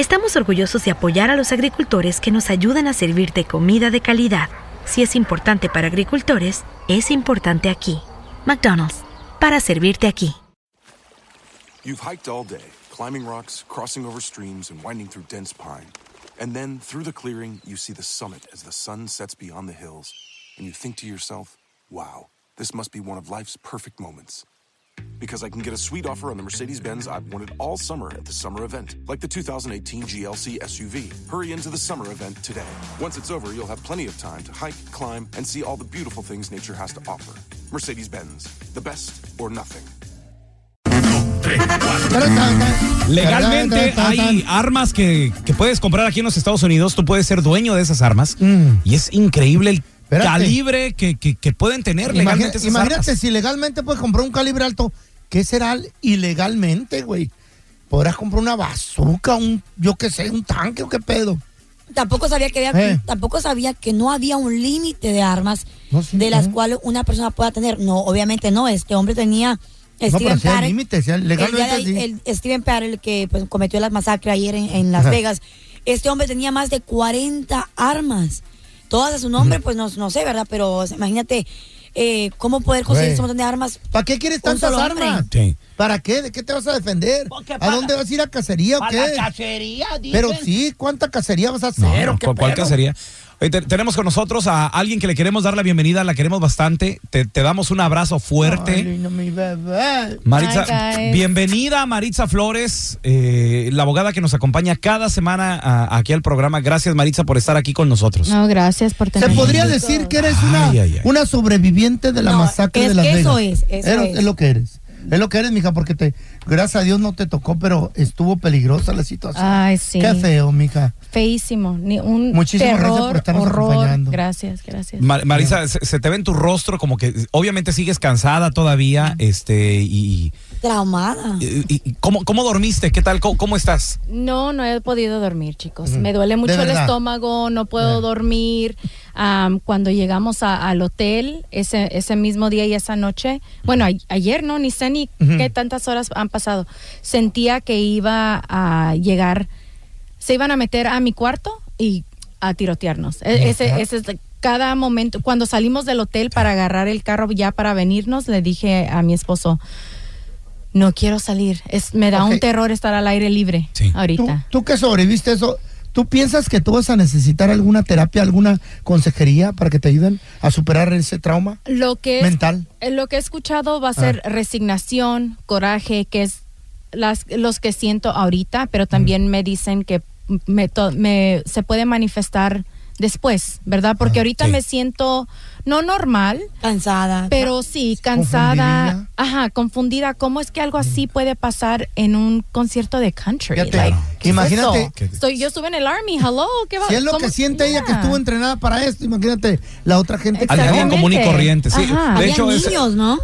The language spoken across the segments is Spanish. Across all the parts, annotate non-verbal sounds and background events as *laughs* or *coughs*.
estamos orgullosos de apoyar a los agricultores que nos ayudan a servirte comida de calidad. Si es importante para agricultores, es importante aquí. McDonald's, para servirte aquí. You've hiked all day, climbing rocks, crossing over streams, and winding through dense pine. And then, through the clearing, you see the summit as the sun sets beyond the hills. And you think to yourself, wow, this must be one of life's perfect moments. Because I can get a sweet offer on the Mercedes Benz I've wanted all summer at the summer event, like the 2018 GLC SUV. Hurry into the summer event today. Once it's over, you'll have plenty of time to hike, climb, and see all the beautiful things nature has to offer. Mercedes Benz, the best or nothing. Legalmente hay armas que, que puedes comprar aquí en los Estados Unidos. Tú puedes ser dueño de esas armas. Mm. Y es increíble el Espérate. calibre que, que- que pueden tener Imagina- legalmente esas imagínate armas. si legalmente puedes comprar un calibre alto, ¿qué será ilegalmente, güey? Podrás comprar una bazooka, un, yo qué sé, un tanque o qué pedo. Tampoco sabía que había, Eh. tampoco sabía que no había un límite de armas No, sí, de las ¿eh? cuales una persona pueda tener. No, obviamente no. Este hombre tenía No, Steven sí hay- el, de sí. Steven que pues, cometió la masacre ayer en, en Las Ajá. Vegas. Este hombre tenía más de 40 armas. Todas a su nombre, pues no, no sé, ¿verdad? Pero o sea, imagínate eh, cómo poder conseguir ese montón de armas. ¿Para qué quieres tantas armas? Sí. ¿Para qué? ¿De qué te vas a defender? ¿A dónde vas a ir a cacería o qué? la cacería, dicen. Pero sí, ¿cuánta cacería vas a hacer? No, o no, qué ¿cuál, cacería? Te- tenemos con nosotros a alguien que le queremos dar la bienvenida, la queremos bastante. Te, te damos un abrazo fuerte. Ay, lindo, mi bebé. Maritza, Hi, bienvenida Maritza Flores, eh, la abogada que nos acompaña cada semana a- aquí al programa. Gracias Maritza por estar aquí con nosotros. No, gracias por ¿Se tenerme. podría decir que eres una, Ay, ay, ay. una sobreviviente de la No, masacre es de Las que eso Vegas? es, eso Eres- es. lo que eres. Es lo que eres, mija, porque te, gracias a Dios no te tocó, pero estuvo peligrosa la situación. Ay, sí. Qué feo, mija. Feísimo. Ni un Muchísimas terror, gracias por estarnos horror. acompañando. Gracias, gracias. Ma- Marisa, se, se te ve en tu rostro como que obviamente sigues cansada todavía, este, y, Traumada. y- y- ¿cómo, ¿cómo dormiste? ¿Qué tal? ¿Cómo, cómo estás? No, no he podido dormir, chicos. Me duele mucho el estómago, no puedo dormir. Am, cuando llegamos a- al hotel ese, ese mismo día y esa noche, bueno, a- ayer no, ni sé ni qué tantas horas han pasado, sentía que iba a llegar, se iban a meter a mi cuarto y a tirotearnos. E- Ese, ese es cada momento, cuando salimos del hotel para agarrar el carro ya para venirnos, le dije a mi esposo, no quiero salir, es, me da un terror estar al aire libre Sí. Tú, ahorita. tú que sobreviviste eso, ¿tú piensas que tú vas a necesitar alguna terapia, alguna consejería para que te ayuden a superar ese trauma Lo que mental? eh, lo que he escuchado va a ser Ah. resignación, coraje, que es las, los que siento ahorita, pero también me dicen que me, to- me- se puede manifestar después, ¿verdad? Porque Ah, ahorita sí. me siento no normal, Cansada. pero sí cansada, ajá, confundida. ¿Cómo es que algo así puede pasar en un concierto de country? Fíjate, Like, ¿qué es imagínate que- Estoy, yo estuve en el army, hello, ¿qué va? Si es lo ¿Cómo- que siente ella que estuvo entrenada para esto, imagínate la otra gente que Alguien común y corriente, sí. Ajá. De hecho, es- niños, ¿no?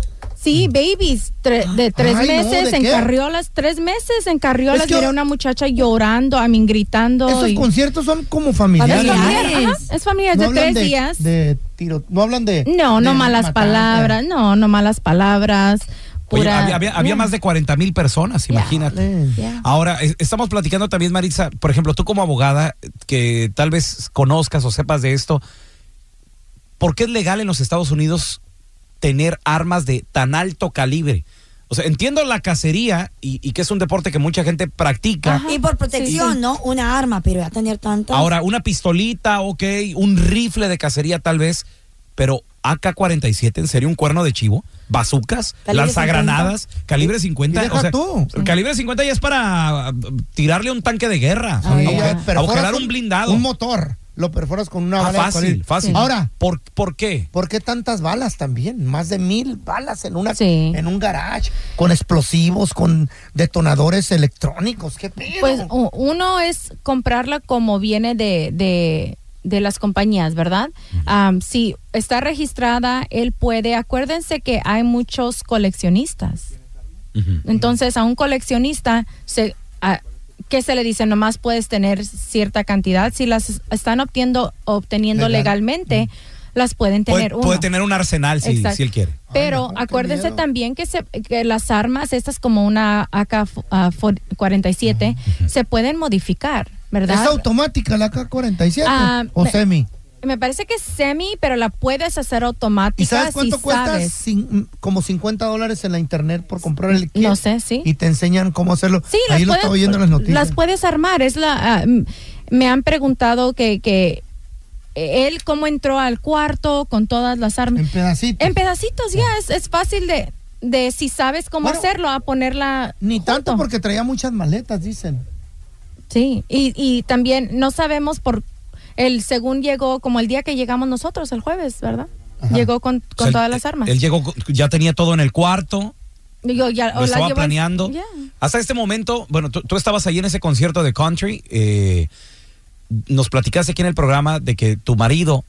Sí, babies, tre- de tres Ay, no, meses ¿de en qué? carriolas, tres meses en carriolas. Es que- Era una muchacha llorando, a mí gritando. Esos y- conciertos son como Es familiares. familiar, ¿no? ajá, es familiar No de tres de- días. De tiro, no hablan de. no, no de malas matar, palabras, eh. no, no malas palabras. Oye, había, había- había Yeah. más de 40 mil personas, imagínate. Yeah. Ahora, es- estamos platicando también, Maritza, por ejemplo, tú como abogada, que tal vez conozcas o sepas de esto, ¿por qué es legal en los Estados Unidos tener armas de tan alto calibre? O sea, entiendo la cacería y, y que es un deporte que mucha gente practica. Ajá. Y por protección, Sí, sí. ¿no? Una arma, pero ya tener tantas. Ahora, una pistolita, ok, un rifle de cacería tal vez, pero AK-47, ¿en serio un cuerno de chivo? ¿Bazucas? ¿Lanzagranadas? ¿Calibre 50? Y deja o sea, tú. calibre 50 ya es para uh, tirarle un tanque de guerra, Ah, Sí, a, ya. un blindado. Un motor. Lo perforas con una Ah, bala fácil, fácil. Ahora, ¿Por, ¿Por qué? ¿por qué tantas balas también? Más de mil balas en una Sí. en un garage, con explosivos, con detonadores electrónicos. ¿Qué pedo? Pues uno es comprarla como viene de, de, de las compañías, ¿verdad? Si está registrada, él puede, acuérdense que hay muchos coleccionistas. Entonces, a un coleccionista, se, a- ¿qué se le dice? Nomás puedes tener cierta cantidad. Si las están obteniendo, obteniendo Legal. legalmente, las pueden Puede, tener uno. puede tener un arsenal si, él quiere. Pero Ay, no, acuérdense miedo. también que, se, que las armas, estas como una AK-47, se pueden modificar, ¿verdad? ¿Es automática la K-47 Ah, o semi? Me parece que es semi, pero la puedes hacer automática ¿Y sabes cuánto si cuesta? sabes. Cin- como 50 dólares en la internet por comprar el kit. No sé, sí. Y te enseñan cómo hacerlo. Sí, Ahí las lo puedes, estaba oyendo en las noticias. las puedes armar. Es la, ah, me han preguntado que, que él cómo entró al cuarto con todas las armas. en pedacitos. En pedacitos, ya, es, es fácil de, de si sabes cómo Bueno, hacerlo, a ponerla. Ni tanto porque traía muchas maletas, dicen. Sí, y, y también no sabemos por el según llegó como el día que llegamos nosotros el jueves, ¿verdad? Ajá. Llegó con, O con sea, todas él- las armas. Él llegó, ya tenía todo en el cuarto, Digo, ya, lo estaba planeando. Hasta este momento, bueno, tú, tú estabas ahí en ese concierto de country. eh, nos platicaste aquí en el programa de que tu marido,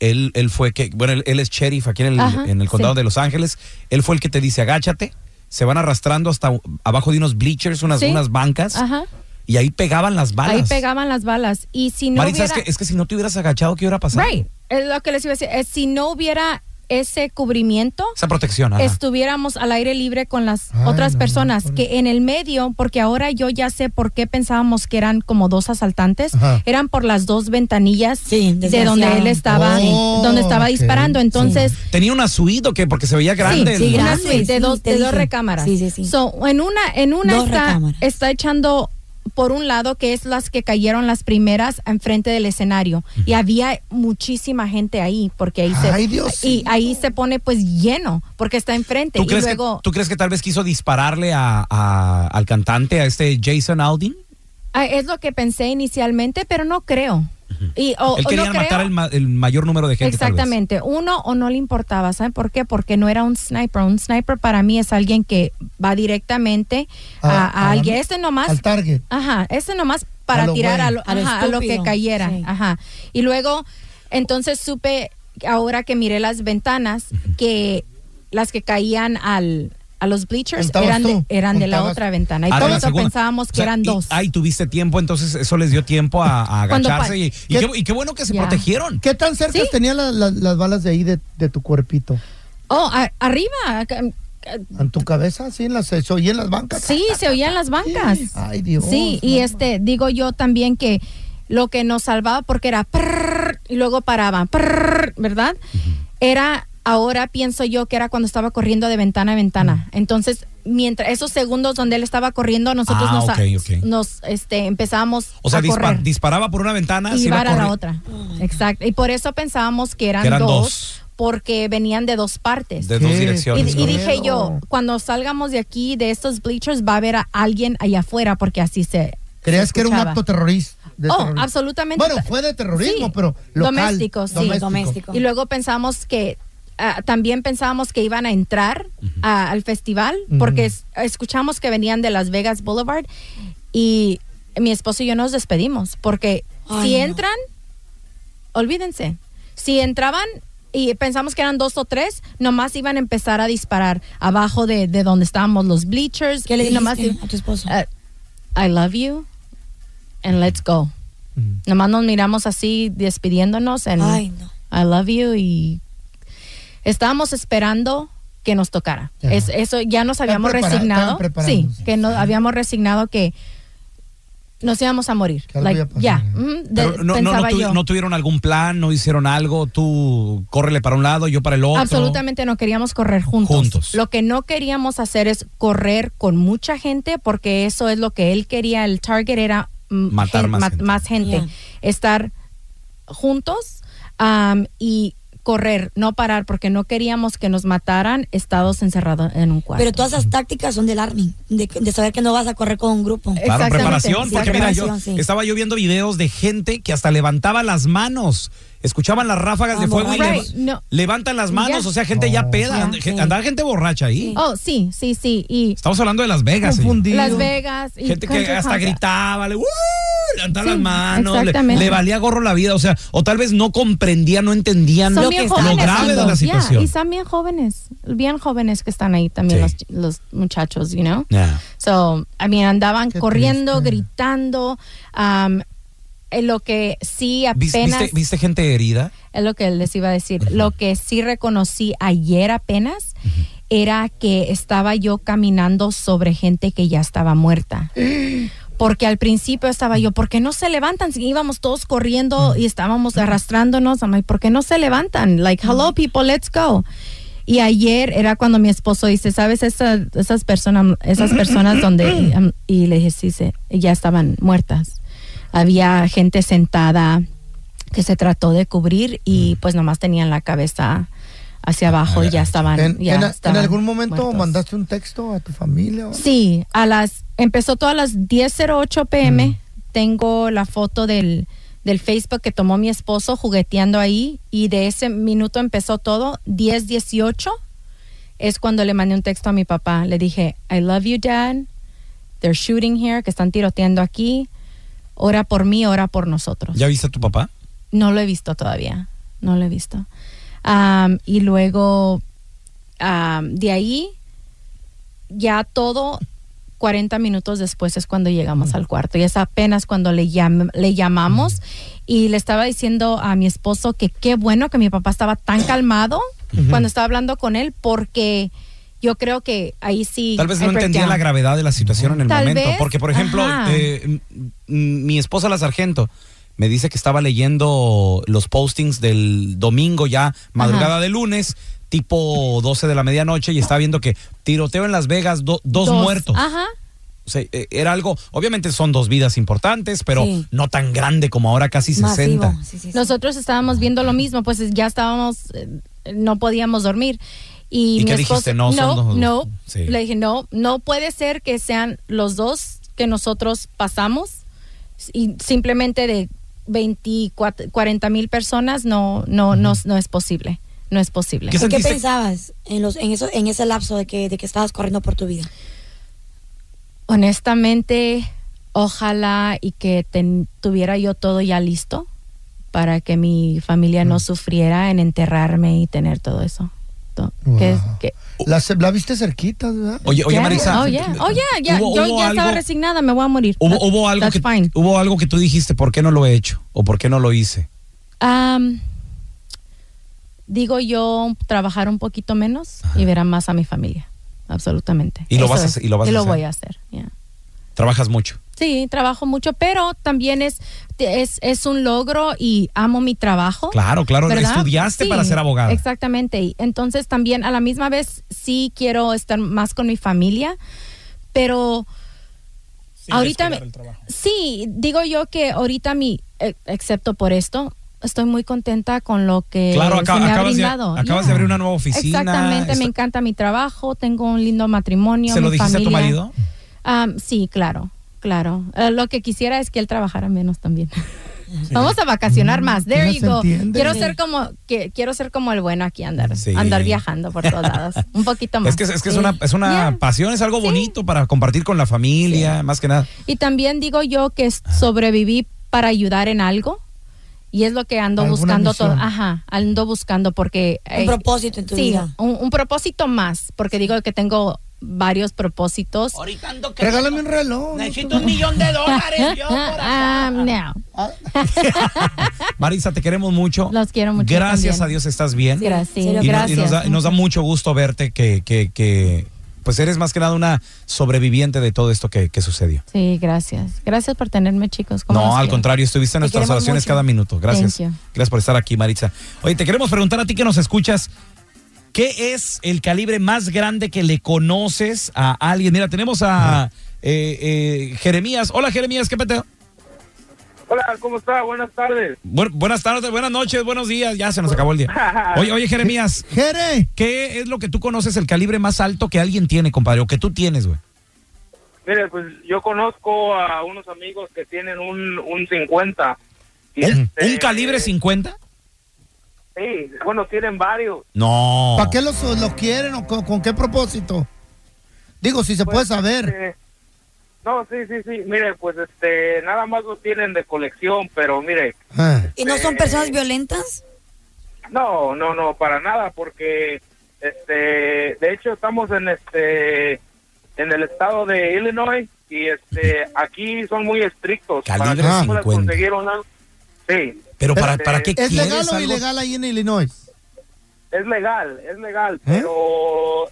él, él fue que, bueno, él, él es sheriff aquí en el, Ajá, en el condado sí. de Los Ángeles. Él fue el que te dice, agáchate. Se van arrastrando hasta abajo de unos bleachers, unas, Sí. unas bancas. Ajá. Y ahí pegaban las balas. Ahí pegaban las balas. Y si no hubiera. es, que, es que si no te hubieras agachado, ¿qué hubiera pasado? Right. Es lo que les iba a decir. es si no hubiera ese cubrimiento, Esa protección, ajá. estuviéramos al aire libre con las Ay, otras no, personas no, que en el medio, porque ahora yo ya sé por qué pensábamos que eran como dos asaltantes, Ajá. eran por las dos ventanillas Sí, de donde él estaba, Oh, donde estaba disparando. Entonces, ¿Tenía una suite o qué? Porque se veía grande. Sí, el- una suite de sí, dos, de dos recámaras. Sí, sí, sí. So, en una, en una Dos está, recámaras. está echando por un lado, que es las que cayeron las primeras enfrente del escenario. Y había muchísima gente ahí, porque ahí Ay, se Dios y ahí se pone pues lleno, porque está enfrente. ¿Tú y crees, luego que, ¿Tú crees que tal vez quiso dispararle a, a- al cantante, a este Jason Aldean? Ah, es lo que pensé inicialmente, pero no creo. Y, o- Él quería no matar creo- el, ma- el mayor número de gente. tal vez. Exactamente. Uno o no le importaba, ¿saben por qué? Porque no era un sniper. Un sniper para mí es alguien que va directamente a, A- a a- alguien. Este nomás. Al target. Ajá, este nomás para A lo tirar a lo, A lo ajá, a lo que cayera. Sí. Ajá. Y luego, entonces supe, ahora que miré las ventanas, que las que caían al, a los bleachers eran de, eran de la otra ventana. Y Ah, eso segunda. pensábamos O que sea, eran y- dos. Ay, tuviste tiempo, entonces eso les dio tiempo a, a agacharse. Y, y ¿Qué- qué, y qué bueno que se protegieron. ¿Qué tan cerca Sí. tenían la- la- las balas de ahí de, de tu cuerpito? Oh, a- arriba. acá, ¿En tu cabeza? ¿Sí? ¿En las, ¿Se oía en las bancas? Sí, se oían las bancas. Ay, Dios. Sí, y mamá. este, digo yo también que lo que nos salvaba porque era prrr, y luego paraban, prrr, ¿verdad? Era ahora pienso yo que era cuando estaba corriendo de ventana a ventana. Entonces, mientras esos segundos donde él estaba corriendo, nosotros Ah, nos, ok, ok. nos este empezamos O sea, a dispa- correr disparaba por una ventana, y iba a la otra. Exacto. Y por eso pensábamos que eran, Que eran dos, dos. porque venían de dos partes. de dos direcciones. y dije yo, Miedo. cuando salgamos de aquí, de estos bleachers, va a haber a alguien allá afuera, porque así se. ¿Creías se que era un acto terrorista? Oh, terrorismo? absolutamente. Bueno, fue de terrorismo, Sí, pero local. doméstico, sí. Doméstico. Y luego pensamos que. Ah, también pensábamos que iban a entrar a- al festival, porque es- escuchamos que venían de Las Vegas Boulevard y mi esposo y yo nos despedimos, porque Ay, si no. entran, olvídense, si entraban y pensamos que eran dos o tres, nomás iban a empezar a disparar abajo de, de donde estábamos los bleachers. ¿Qué le nomás a tu esposo? Uh, I love you and let's go. Nomás nos miramos así despidiéndonos and Ay, no. I love you y estábamos esperando que nos tocara. Ya. Es, eso ya nos habíamos prepara- resignado. Sí, que nos habíamos resignado que nos íbamos a morir. Like, ya, no, no, no, pensaba tu- yo. no tuvieron algún plan, no hicieron algo, tú córrele para un lado, yo para el otro. Absolutamente no queríamos correr juntos. Juntos. Lo que no queríamos hacer es correr con mucha gente porque eso es lo que él quería. El target era mm, Matar gen- más ma- gente. más gente. Yeah. Estar juntos y correr, no parar porque no queríamos que nos mataran estados encerrados en un cuarto. Pero todas esas tácticas son del Army, de, de saber que no vas a correr con un grupo. Claro, preparación, sí, porque mira, yo sí. estaba yo viendo videos de gente que hasta levantaba las manos. Escuchaban las ráfagas de Ah, fuego y Right, no. levantan las manos, Ya. o sea, gente ya peda, Ya, gen- sí. andaba gente borracha ahí. Oh, sí, sí, sí. Y Estamos hablando de Las Vegas. Confundido. Las Vegas. Y Gente que hasta gritaba, le, ¡Uh! levantaba Sí, las manos, le, exactamente. le valía gorro la vida, o sea, o tal vez no comprendían, no entendían lo, bien lo grave de la. Yeah, situación. y son bien jóvenes, bien jóvenes que están ahí también Sí. los, los muchachos, you know. Yeah. So, I mean, andaban Qué corriendo, triste. gritando. um, lo que sí ¿Vis- apenas, ¿Viste, viste gente herida? es lo que les iba a decir, lo que sí reconocí ayer apenas era que estaba yo caminando sobre gente que ya estaba muerta. *gasps* Porque al principio estaba yo, ¿por qué no se levantan? Si íbamos todos corriendo y estábamos arrastrándonos, I'm like, ¿por qué no se levantan? Like, hello people, let's go. Y ayer era cuando mi esposo dice, ¿sabes? Esa- esas personas, esas personas *coughs* donde, um, y le dije, sí, sí, ya estaban muertas. Había gente sentada que se trató de cubrir y pues nomás tenían la cabeza hacia abajo y ya estaban. ¿En, ya en- algún momento muertos. mandaste un texto a tu familia? o- Sí, a las empezó todas las 10:08 pm. Tengo la foto del del Facebook que tomó mi esposo jugueteando ahí y de ese minuto empezó todo. 10:18 es cuando le mandé un texto a mi papá. Le dije, "I love you, dad. They're shooting here, que están tiroteando aquí. Ora por mí, ora por nosotros." ¿Ya viste a tu papá? No lo he visto todavía, no lo he visto. Y luego, de ahí, ya todo, 40 minutos después es cuando llegamos al cuarto. Y es apenas cuando le, llam- le llamamos y le estaba diciendo a mi esposo que qué bueno que mi papá estaba tan calmado cuando estaba hablando con él porque yo creo que ahí sí... Tal vez no entendía la gravedad de la situación en el Tal momento. vez, Porque, por ejemplo, eh, mi esposa, la sargento, me dice que estaba leyendo los postings del domingo ya, madrugada de lunes, tipo 12 de la medianoche, y estaba viendo que tiroteo en Las Vegas, do- dos, Dos. muertos. Ajá. O sea, eh, era algo, obviamente son dos vidas importantes, pero Sí. no tan grande como ahora casi 60. Masivo. Sí, sí, sí. Nosotros estábamos viendo lo mismo, pues ya estábamos, eh, no podíamos dormir. Y, ¿Y mi qué esposo, dijiste? No, son no, dos. no. Sí. Le dije, no, no puede ser que sean los dos que nosotros pasamos y simplemente de 24, 40 mil personas, no, no, no, no es posible. No es posible. ¿Qué ¿Y ¿Qué sentiste? pensabas en, los, en, eso, en ese lapso de que, de que estabas corriendo por tu vida? Honestamente, ojalá y que ten- tuviera yo todo ya listo para que mi familia no sufriera en enterrarme y tener todo eso. To- que- Wow. que- La, la viste cerquita, ¿verdad? Oye, oye, Yeah. Marisa. Oh, yeah. Oh, yeah, ya. ¿hubo- Yo hubo ya estaba algo- resignada, me voy a morir. Hubo, That- hubo algo that's que, fine. hubo algo que tú dijiste, ¿por qué no lo he hecho? ¿O por qué no lo hice? Am, digo yo, trabajar un poquito menos y ver a más a mi familia. Absolutamente. Y lo Eso vas a y lo vas a hacer. voy a hacer. yeah. Trabajas mucho. Sí, trabajo mucho, pero también es, es, es un logro y amo mi trabajo. Claro, claro, ¿verdad? estudiaste Sí, para ser abogada. Exactamente. Y entonces también a la misma vez sí quiero estar más con mi familia, pero ahorita sí, digo yo que ahorita mi, eh, excepto por esto, estoy muy contenta con lo que Claro, se me ha acabas, de, brindado. acabas Yeah. de abrir una nueva oficina. Exactamente, me encanta mi trabajo, tengo un lindo matrimonio. ¿Se lo mi dijiste a tu familia. marido? Am, sí, claro, claro. Eh, lo que quisiera es que él trabajara menos también. *laughs* Vamos a vacacionar más. There you go. Quiero Sí. ser como que quiero ser como el bueno aquí andar, Sí. andar viajando por todos lados, un poquito más. Es que, es, que es Sí. una, es una Yeah. pasión, es algo bonito para compartir con la familia, más que nada. Y también digo yo que sobreviví para ayudar en algo Y es lo que ando buscando todo. Ajá, ando buscando porque... Un propósito en tu sí, vida. Un, un propósito más, porque digo que tengo varios propósitos. Ahorita ando que Regálame un reloj. necesito un millón de dólares yo *laughs* Ah, no. *laughs* Marisa, te queremos mucho. Los quiero mucho Gracias también. a Dios estás bien. Gracias. y, no- nos, da, y nos da mucho gusto verte que, que, que, pues eres más que nada una sobreviviente de todo esto que, que sucedió. Sí, gracias. Gracias por tenerme, chicos. ¿Cómo No, al quiero? contrario, estuviste en Te nuestras oraciones mucho. cada minuto. Gracias. Gracias por estar aquí, Maritza. Oye, te queremos preguntar a ti que nos escuchas, ¿qué es el calibre más grande que le conoces a alguien? Mira, tenemos a eh, eh, Jeremías. Hola, Jeremías, ¿qué peteo? Hola, ¿cómo está? Buenas tardes. Bu- buenas tardes, buenas noches, buenos días. Ya se nos acabó el día. *laughs* Oye, oye, Jeremías, *laughs* Jere, ¿qué es lo que tú conoces el calibre más alto que alguien tiene, compadre, o que tú tienes, güey? Mire, pues yo conozco a unos amigos que tienen un, un 50. Y ¿Un, este, un calibre 50? Sí, bueno, tienen varios. No. ¿para qué los, los quieren o con, con qué propósito? Digo, si se puede saber. Eh, no, sí, sí, sí. Mire, pues este, nada más lo tienen de colección, pero mire, Ah. ¿Y no son personas violentas? no, no, no, para nada, porque este, de hecho estamos en este, en el estado de Illinois y este, aquí son muy estrictos. Calibre para que tú puedas 50. conseguir una, sí. Pero para, ¿para qué ¿Es quieres legal o algo? ilegal ahí en Illinois? Es legal, es legal, ¿Eh? pero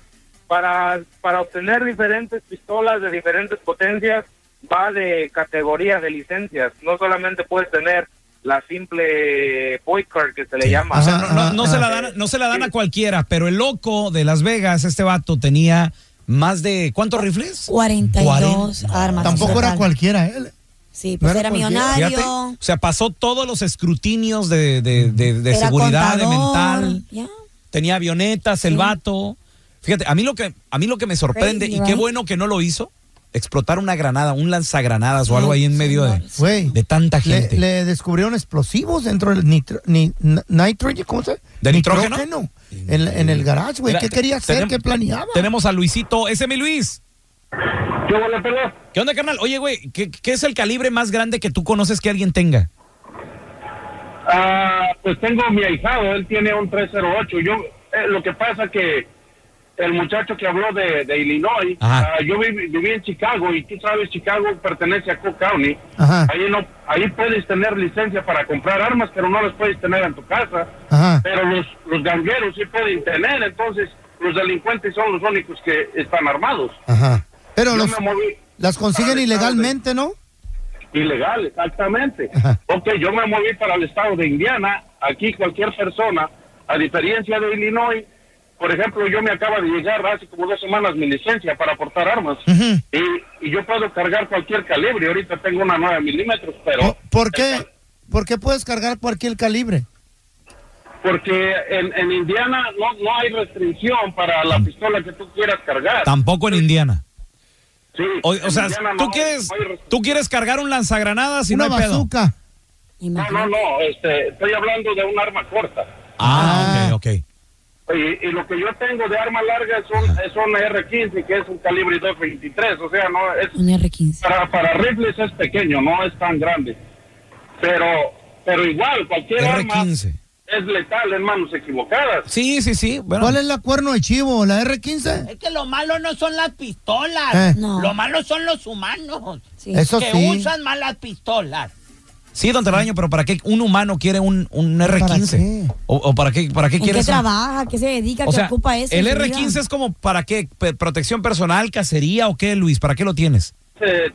para, para obtener diferentes pistolas de diferentes potencias va de categoría de licencias. No solamente puedes tener la simple boy card que se le llama. O sea, Ajá, no, no- ajá, no se la dan, no se la dan a cualquiera, pero el loco de Las Vegas, este vato, tenía más de ¿cuántos rifles? 42 Cuarenta. armas. Tampoco era cualquiera él. Sí, No pues era era cualquiera. millonario. Fíjate, o sea, pasó todos los escrutinios de, de- de- de era seguridad, de contador, mental, ya. tenía avionetas, el Sí. vato. Fíjate, a mí lo que a mí lo que me sorprende Crazy, y qué right? bueno que no lo hizo, explotar una granada, un lanzagranadas o algo ahí en medio de. Güey. de tanta Le, gente. le descubrieron explosivos dentro del nitro, ni, n- nitrogen, ¿cómo se ¿De nitrógeno? En, en el garage, güey. ¿Qué quería hacer? tenemos- ¿Qué planeaba? Tenemos a Luisito, ese es mi Luis. ¿Qué pelón? ¿Qué onda, carnal? Oye, güey, ¿qué, qué es el calibre más grande que tú conoces que alguien tenga? Ah, pues tengo mi ahijado, él tiene un 308. Yo, eh, lo que pasa que el muchacho que habló de, de Illinois, ah, yo viví, viví en Chicago y tú sabes, Chicago pertenece a Cook County. Ajá. Ahí no, ahí puedes tener licencia para comprar armas, pero no las puedes tener en tu casa. Ajá. Pero los, los gangueros sí pueden tener, entonces los delincuentes son los únicos que están armados. Ajá. Pero Yo los, me moví las consiguen para ilegalmente, ¿no? Ilegal, exactamente. Ajá. Ok, yo me moví para el estado de Indiana. Aquí cualquier persona, a diferencia de Illinois, por ejemplo, yo me acaba de llegar hace como dos semanas mi licencia para portar armas. Y, y yo puedo cargar cualquier calibre. Ahorita tengo una 9 milímetros, pero... ¿Por, por qué? ¿Por qué puedes cargar cualquier calibre? Porque en, en Indiana no, no hay restricción para la pistola que tú quieras cargar. Tampoco en Indiana. Sí, O, o sea, tú no- quieres, no tú quieres cargar un lanzagranadas y Una no hay pedo. bazooka. No, no, Imagínate. no, este, estoy hablando de un arma corta. Ah, Ah. ok, ok. Y, y lo que yo tengo de arma larga son, son R15, que es un calibre 223, o sea, no es Un R15. para, para rifles es pequeño, no es tan grande. Pero pero igual, cualquier arma R15. Es letal en manos equivocadas. Sí, sí, sí. Bueno, ¿Cuál es la cuerno de chivo? ¿La R15? Es que lo malo no son las pistolas, Eh. No. lo malo son los humanos Sí. Eso que sí. usan mal las pistolas. sí, don Telaraño, pero ¿para qué un humano quiere un, un ¿Para R15? qué? ¿O, o para qué, para qué ¿En quiere qué eso? trabaja? ¿Qué se dedica? O ¿Qué sea, ocupa eso? el en su vida? R15 es como para qué, protección personal, cacería o qué, Luis, ¿para qué lo tienes? Eh,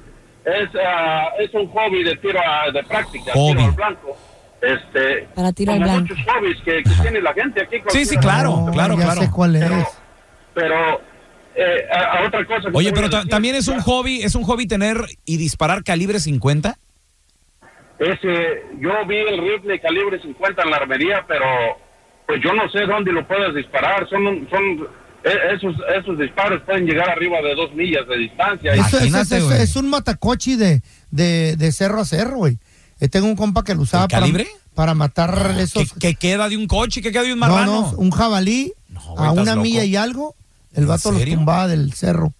es, ah, es un hobby de tiro a- de práctica, Hobby. tiro al blanco. Este, Para tiro al como muchos hobbies que, que tiene la gente aquí. Sí, sí, claro, No, claro, ya claro. sé cuál es. Pero, pero eh, a, a otra cosa. Oye, pero decir, también es un ya, hobby, es un hobby tener y disparar calibre 50. Ese, yo vi el rifle calibre 50 en la armería, pero pues yo no sé dónde lo puedes disparar. Son, son eh, esos, esos disparos pueden llegar arriba de dos millas de distancia. Eso, es, es un matacochi de, de, de cerro a cerro, güey. Eh, tengo un compa que lo usaba ¿El para, calibre? para matar ¿Qué, esos... qué queda de un coche? ¿Qué queda de un no, marrano? no, un jabalí No, güey, a ¿estás una loco? milla y algo. El ¿En vato los tumbaba del cerro,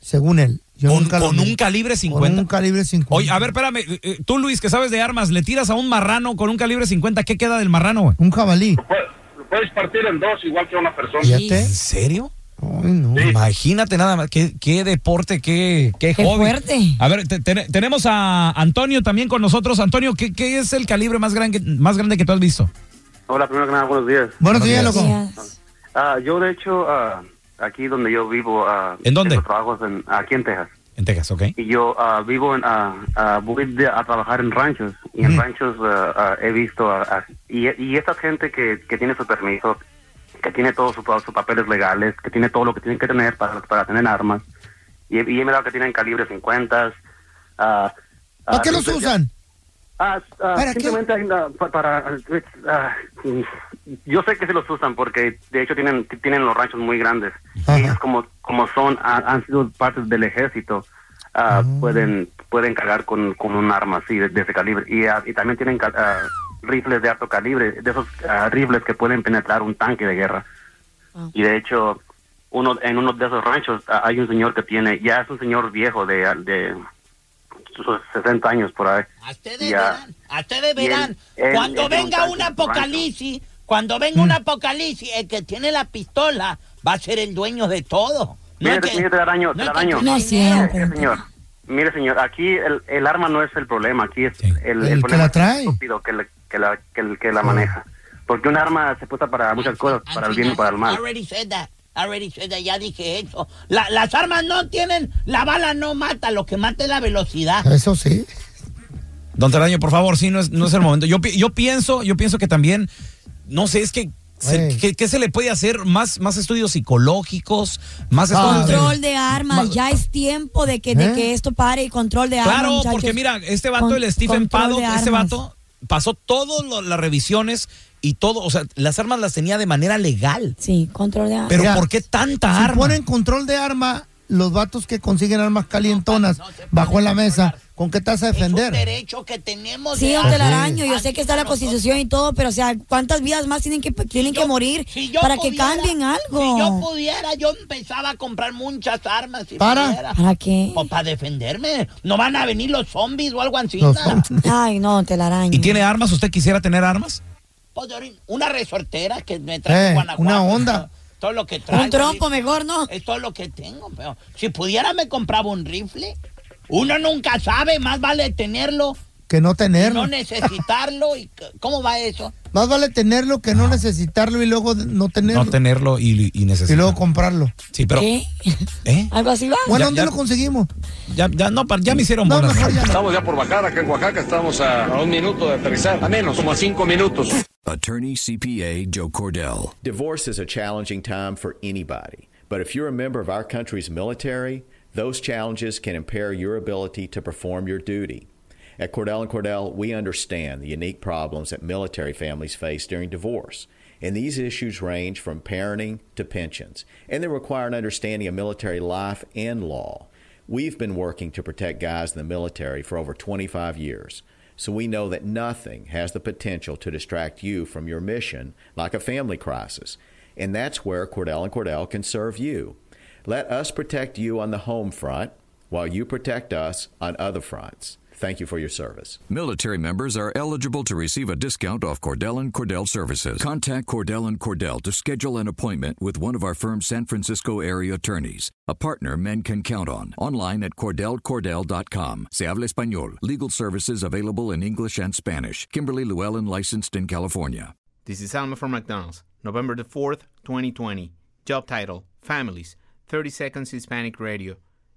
según él. Yo Con, con un calibre Con 50. un calibre 50. Oye, a ver, espérame. eh, eh, Tú, Luis, que sabes de armas, le tiras a un marrano con un calibre 50. ¿Qué queda del marrano, güey? Un jabalí. Lo puedes, lo puedes partir en dos igual que una persona. Fíjate. ¿En serio? Ay, no. Imagínate nada más. Qué, qué deporte, qué, qué, Qué hobby. fuerte. A ver, te- te- tenemos a Antonio también con nosotros. Antonio, ¿qué, qué es el calibre más grande, más grande que tú has visto? Hola, primero que nada, buenos días. Buenos días, días. loco. Días. Ah, yo, de hecho, ah, aquí donde yo vivo, ah, ¿En dónde? trabajos en, aquí en Texas. En Texas, ¿ok? Y yo ah, vivo en, ah, voy de- a trabajar en ranchos. Y en ranchos he visto, y, y esta gente que, que tiene su permiso, que tiene todos sus papeles legales, que tiene todo lo que tienen que tener para, para tener armas. Y, he- y he mirado que tienen calibre 50. ah, ¿Para ah, qué los usan? ¿Para qué? simplemente pa- para, ah, yo sé que se los usan porque de hecho tienen tienen los ranchos muy grandes y ellos como como son han sido partes del ejército pueden pueden cargar con, con un arma así de, de ese calibre y, y también tienen rifles de alto calibre de esos ah, rifles que pueden penetrar un tanque de guerra Ah. y de hecho uno en uno de esos ranchos ah, hay un señor que tiene ya es un señor viejo de de sus 60 años por ahí A ustedes Ya. verán, a ustedes él- verán. él- cuando él venga un apocalipsis, cuando venga Mm. un apocalipsis, el que tiene la pistola va a ser el dueño de todo. No Mire, que- no que No siempre. Señor, mire, señor, aquí el, el arma no es el problema, aquí es Sí. el, El que problema la trae. estúpido que, la- que, la, que, el- que la maneja. Porque un arma se usa para muchas cosas, para el bien y para el mal. Already said that. Already said that. Ya dije eso. La- las armas no tienen, la bala no mata, lo que mata es la velocidad. Eso sí. Don Teraño, por favor, sí, no es, no es el momento. Yo, pi- yo pienso, yo pienso que también, no sé, es que se, que se le puede hacer más, más estudios psicológicos, más Ah, estudios Control de armas, Ma- ya es tiempo de que, de ¿Eh? que esto pare y control de armas. Claro, porque mira, este vato, Con- el Stephen Paddock, este vato pasó todas lo- las revisiones y todo, o sea, las armas las tenía de manera legal. Sí, control de armas. Pero Mira, ¿por qué tanta Si arma? ponen control de arma, los vatos que consiguen armas calientonas No, no bajo en la mesa, controlar. ¿con qué te vas a Es un defender? derecho que tenemos. Sí, de don. Telaraño, yo sé que está la constitución y todo, pero o sea, ¿cuántas vidas más tienen que, tienen Si que morir si yo para que cambien algo? Si yo pudiera, yo empezaba a comprar muchas armas. Si ¿Para? pudiera. ¿Para qué? O para defenderme. No van a venir los zombies o algo así. *laughs* Ay, no, don Telaraño. ¿Y tiene armas? ¿Usted quisiera tener armas? Pues, una resortera que me trae Eh, Guanajuato. una Honda. *laughs* Todo, lo que traigo. Un trompo mejor, ¿no? Es todo lo que tengo. Pero si pudiera, me compraba un rifle. Uno nunca sabe. Más vale tenerlo Que no y tenerlo. no necesitarlo. y ¿Cómo va eso? Más vale tenerlo que no necesitarlo y luego no tenerlo. No tenerlo y, y y necesitar. luego comprarlo. Sí, pero... ¿Qué? *laughs* ¿Eh? ¿Algo así va? Bueno, Ya- ¿dónde ya- lo conseguimos? Ya, ya, no, ya me hicieron No, bolas. mejor ya no. Estamos ya por bajar acá en Oaxaca, estamos a, a un minuto de aterrizar, a menos, como a cinco minutos. Attorney CPA Joe Cordell. Divorce is a challenging time for anybody, but if you're a member of our country's military, those challenges can impair your ability to perform your duty. At Cordell and Cordell, we understand the unique problems that military families face during divorce. And these issues range from parenting to pensions, and they require an understanding of military life and law. We've been working to protect guys in the military for over 25 years, so we know that nothing has the potential to distract you from your mission like a family crisis. And that's where Cordell and Cordell can serve you. Let us protect you on the home front while you protect us on other fronts. Thank you for your service. Military members are eligible to receive a discount off Cordell and Cordell services. Contact Cordell and Cordell to schedule an appointment with one of our firm's San Francisco area attorneys, a partner men can count on. Online at cordellcordell.com. Se habla español. Legal services available in English and Spanish. Kimberly Llewellyn licensed in California. This is Alma from McDonald's, November the 4th, 2020. Job title Families, 30 Seconds Hispanic Radio.